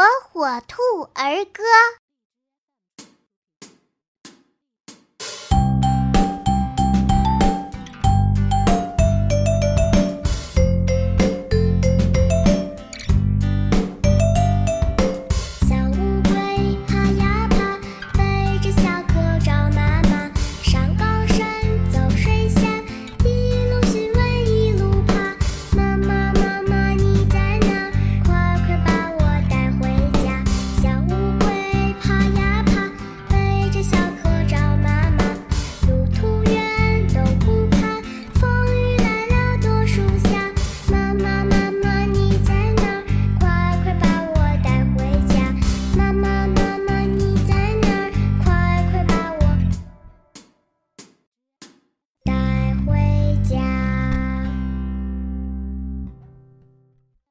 火火兔儿歌。